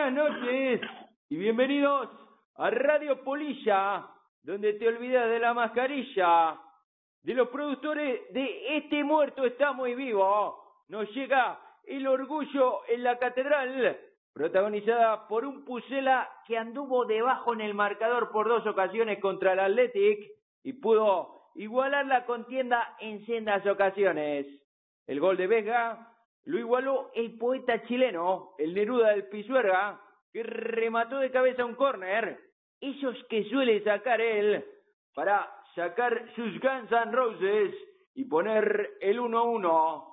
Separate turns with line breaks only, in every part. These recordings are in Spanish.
Buenas noches y bienvenidos a Radio Polilla, donde te olvidas de la mascarilla. De los productores de Este Muerto está muy vivo. Nos llega El Orgullo en la Catedral, protagonizada por un Pusela que anduvo debajo en el marcador por dos ocasiones contra el Athletic y pudo igualar la contienda en sendas ocasiones. El gol de Vega lo igualó el poeta chileno, el Neruda del Pisuerga, que remató de cabeza un córner, esos que suele sacar él, para sacar sus Guns N' Roses y poner el 1-1.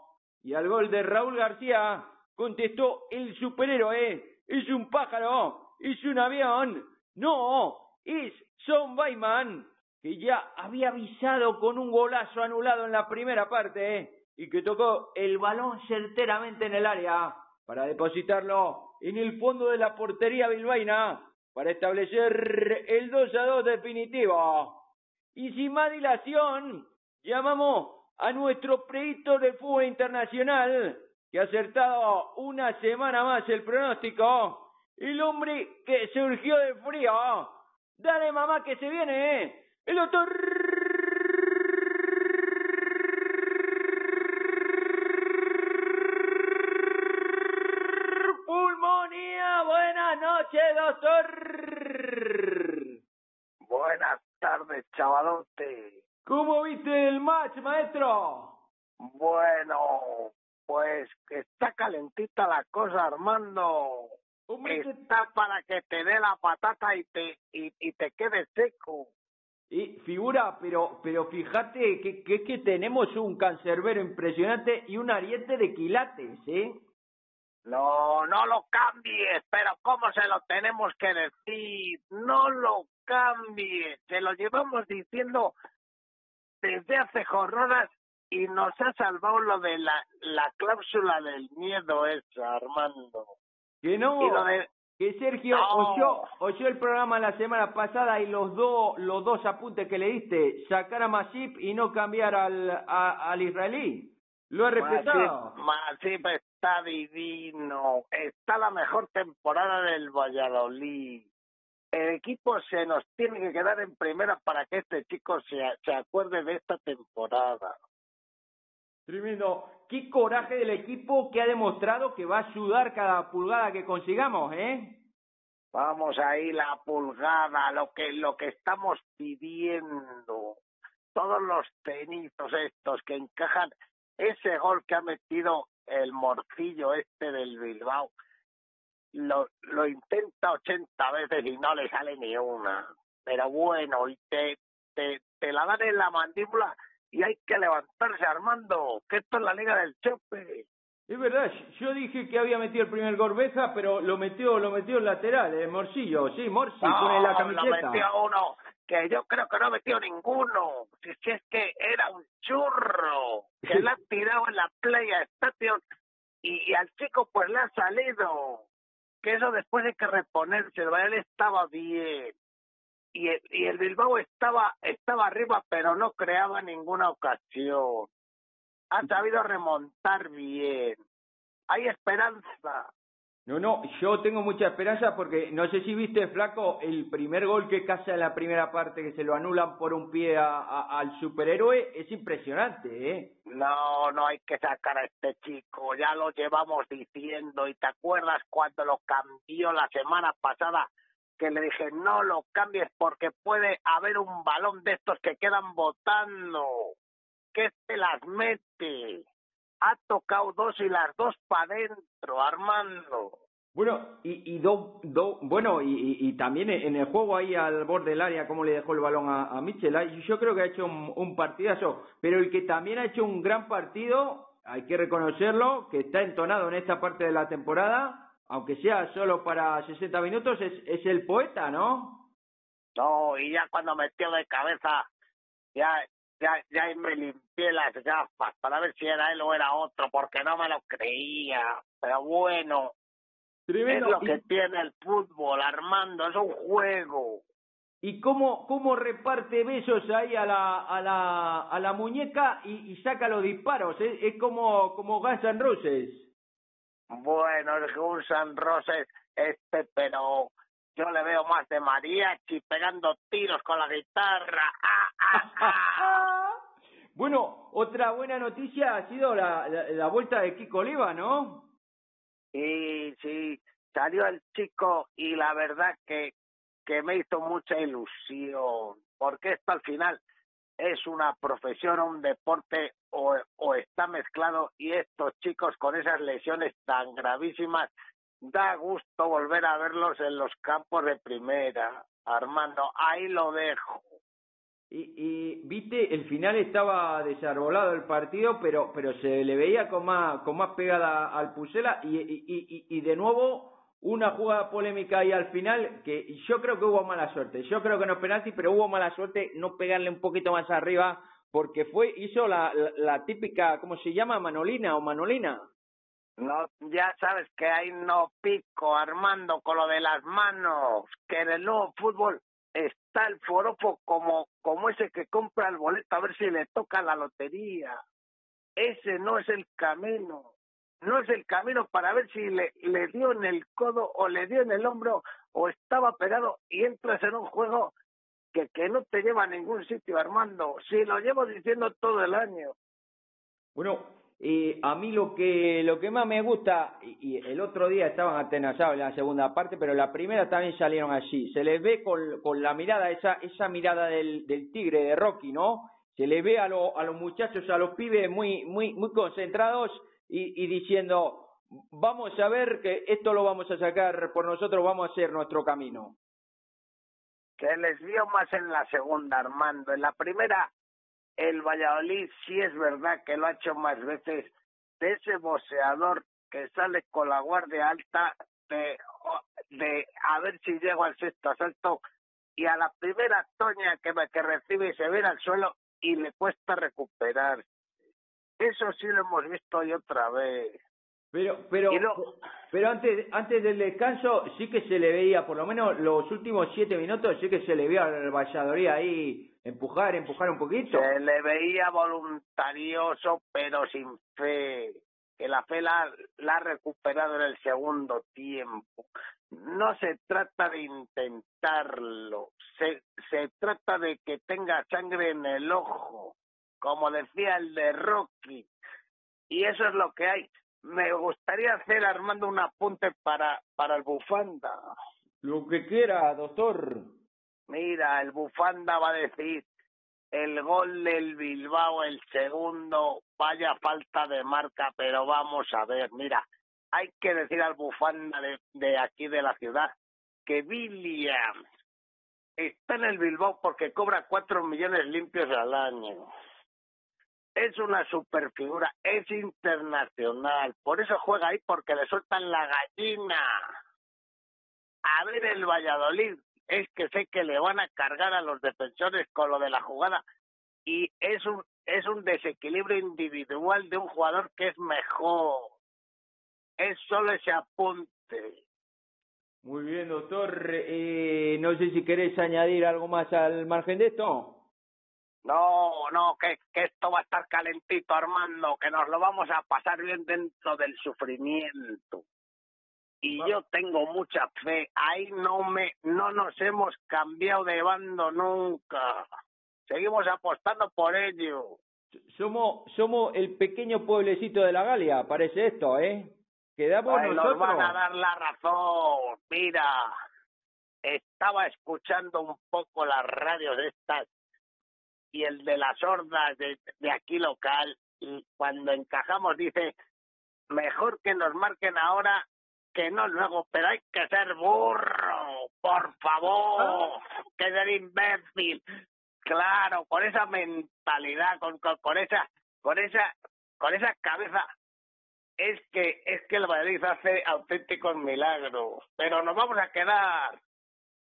Y al gol de Raúl García contestó el superhéroe, es un pájaro, es un avión, no, es Son Bayman, que ya había avisado con un golazo anulado en la primera parte y que tocó el balón certeramente en el área para depositarlo en el fondo de la portería bilbaína para establecer el 2 a 2 definitivo. Y sin más dilación, llamamos a nuestro predictor de fútbol internacional que ha acertado una semana más el pronóstico, el hombre que surgió de frío. Dale mamá que se viene, ¿eh? el doctor noches, doctor.
Buenas tardes, chavalote.
¿Cómo viste el match, maestro?
Bueno, pues que está calentita la cosa, Armando. Está para que te dé la patata y te y, y te quede seco.
Y figura, pero pero fíjate que, que, que tenemos un cancerbero impresionante y un ariete de quilates, ¿eh?
No, no lo cambies, pero ¿cómo se lo tenemos que decir? No lo cambies, se lo llevamos diciendo desde hace jornadas y nos ha salvado lo de la, la cláusula del miedo esa, Armando.
Que no, que Sergio oyó, oyó, el programa la semana pasada y los dos los dos apuntes que le diste, sacar a Masip y no cambiar al, al israelí. Lo ha respetado.
Masip, Masip está divino, está la mejor temporada del Valladolid. El equipo se nos tiene que quedar en primera para que este chico se, se acuerde de esta temporada.
Tremendo. Qué coraje del equipo que ha demostrado que va a ayudar cada pulgada que consigamos, ¿eh?
Vamos ahí la pulgada, lo que lo que estamos pidiendo. Todos los tenitos estos que encajan ese gol que ha metido el morcillo este del Bilbao lo, lo intenta 80 veces y no le sale ni una. Pero bueno, y te, te, te la dan en la mandíbula y hay que levantarse, Armando, que esto es la Liga del Chope.
Es verdad, yo dije que había metido el primer Gorbeza, pero lo metió, lo metió en lateral, el Morcillo, sí, Morsi, pone la camiseta.
lo metió uno, que yo creo que no metió ninguno, si es que era un churro, que le ha tirado en la playa Station y, y, al chico pues le ha salido, que eso después hay que reponerse, el Bayern estaba bien, y el, y el Bilbao estaba, estaba arriba pero no creaba ninguna ocasión ha sabido remontar bien. Hay esperanza.
No, no, yo tengo mucha esperanza porque no sé si viste, Flaco, el primer gol que casa en la primera parte, que se lo anulan por un pie al superhéroe, es impresionante, ¿eh?
No, no hay que sacar a este chico, ya lo llevamos diciendo y te acuerdas cuando lo cambió la semana pasada que le dije no lo cambies porque puede haber un balón de estos que quedan botando que se las mete. Ha tocado dos y las dos para adentro, Armando.
Bueno, y, y do, do, bueno, y, y, también en el juego ahí al borde del área, cómo le dejó el balón a, a Mitchell, yo creo que ha hecho un, un partidazo, pero el que también ha hecho un gran partido, hay que reconocerlo, que está entonado en esta parte de la temporada, aunque sea solo para 60 minutos, es, es el poeta, ¿no?
No, y ya cuando metió de cabeza, ya ya, ya me limpié las gafas para ver si era él o era otro, porque no me lo creía. Pero bueno, es lo que tiene el fútbol, Armando, es un juego.
¿Y cómo, cómo reparte besos ahí a la, a la, a la muñeca y, y saca los disparos? Es, es como, como Guns N' Roses.
Bueno, el Guns N' Roses este, pero yo le veo más de mariachi pegando tiros con la guitarra. ¡Ah, ah, ah!
bueno, otra buena noticia ha sido la, la, vuelta de Kiko Oliva, ¿no?
Sí, sí, salió el chico y la verdad que, que me hizo mucha ilusión, porque esto al final es una profesión o un deporte o, o está mezclado y estos chicos con esas lesiones tan gravísimas da gusto volver a verlos en los campos de primera. Armando, ahí lo dejo.
Y, y viste, el final estaba desarbolado el partido, pero pero se le veía con más con más pegada al Pusela y, y, y, de nuevo una jugada polémica ahí al final que yo creo que hubo mala suerte. Yo creo que no es penalti, pero hubo mala suerte no pegarle un poquito más arriba porque fue hizo la, la típica, ¿cómo se llama? Manolina o Manolina.
No, ya sabes que ahí no pico, Armando, con lo de las manos, que en el nuevo fútbol está el foropo como, como ese que compra el boleto a ver si le toca la lotería. Ese no es el camino. No es el camino para ver si le, le dio en el codo o le dio en el hombro o estaba pegado y entras en un juego que, que no te lleva a ningún sitio, Armando. Si lo llevo diciendo todo el año.
Bueno, y a mí lo que lo que más me gusta, y, el otro día estaban atenazados en la segunda parte, pero la primera también salieron allí. Se les ve con, con la mirada, esa, esa mirada del, del tigre de Rocky, ¿no? Se les ve a, lo, a los muchachos, a los pibes muy, muy, muy concentrados y, y diciendo, vamos a ver que esto lo vamos a sacar por nosotros, vamos a hacer nuestro camino.
Que les vio más en la segunda, Armando. En la primera el Valladolid sí es verdad que lo ha hecho más veces, de ese boceador que sale con la guardia alta de, de a ver si llego al sexto asalto y a la primera toña que, que recibe se ve al suelo y le cuesta recuperar. Eso sí lo hemos visto hoy otra vez.
Pero, pero, pero antes, antes del descanso sí que se le veía, por lo menos los últimos siete minutos, sí que se le veía al Valladolid ahí empujar, empujar un poquito.
Se le veía voluntarioso, pero sin fe. Que la fe la, la ha recuperado en el segundo tiempo. No se trata de intentarlo, se, se trata de que tenga sangre en el ojo, como decía el de Rocky. Y eso es lo que hay. Me gustaría hacer, Armando, un apunte para, para el bufanda.
Lo que quiera, doctor.
Mira, el bufanda va a decir el gol del Bilbao, el segundo, vaya falta de marca, pero vamos a ver, mira, hay que decir al bufanda de, de aquí de la ciudad que Williams está en el Bilbao porque cobra cuatro millones limpios al año. Es una superfigura, es internacional, por eso juega ahí porque le sueltan la gallina. A ver el Valladolid, es que sé que le van a cargar a los defensores con lo de la jugada y es un es un desequilibrio individual de un jugador que es mejor. Es solo ese apunte.
Muy bien, doctor. Eh, no sé si querés añadir algo más al margen de esto.
No, no, que, que esto va a estar calentito, Armando, que nos lo vamos a pasar bien dentro del sufrimiento y yo tengo mucha fe. Ahí no me, no nos hemos cambiado de bando nunca. Seguimos apostando por ello.
Somos, somos el pequeño pueblecito de la Galia, parece esto, ¿eh? Quedamos
Ay,
nosotros.
Nos van a dar la razón. Mira, estaba escuchando un poco las radios estas y el de las hordas de, de aquí local y cuando encajamos dice mejor que nos marquen ahora que no luego, pero hay que ser burro, por favor, que ser imbécil. Claro, con esa mentalidad, con, con, con esa, con esa, con esa cabeza, es que es que el Madrid hace auténticos milagros, pero nos vamos a quedar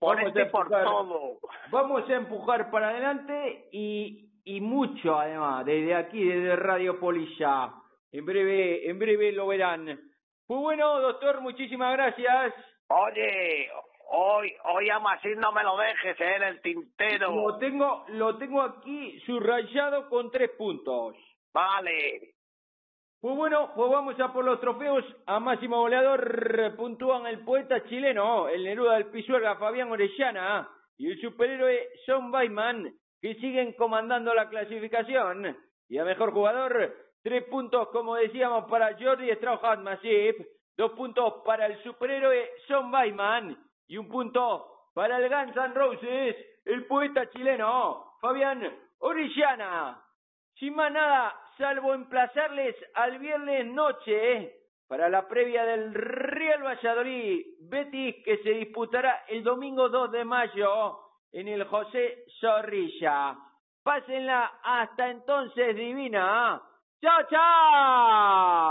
Vamos
este
a
por
empujar.
todo.
Vamos a empujar para adelante y, y mucho además, desde aquí, desde Radio Polilla. En breve, en breve lo verán. Muy bueno, doctor, muchísimas gracias.
Oye, hoy, hoy a Masín no me lo dejes, eh, en el tintero.
Lo tengo, lo tengo aquí subrayado con tres puntos.
Vale.
Pues bueno, pues vamos a por los trofeos. A máximo goleador puntúan el poeta chileno, el Neruda del Pisuerga, Fabián Orellana, y el superhéroe Sean Bayman, que siguen comandando la clasificación. Y a mejor jugador, tres puntos, como decíamos, para Jordi Strauchat Masip, dos puntos para el superhéroe Sean Bayman y un punto para el Guns N' Roses, el poeta chileno Fabián Orellana. Sin más nada, salvo emplazarles al viernes noche ¿eh? para la previa del Real Valladolid Betis que se disputará el domingo 2 de mayo en el José Zorrilla. Pásenla hasta entonces divina. ¡Chao, chao!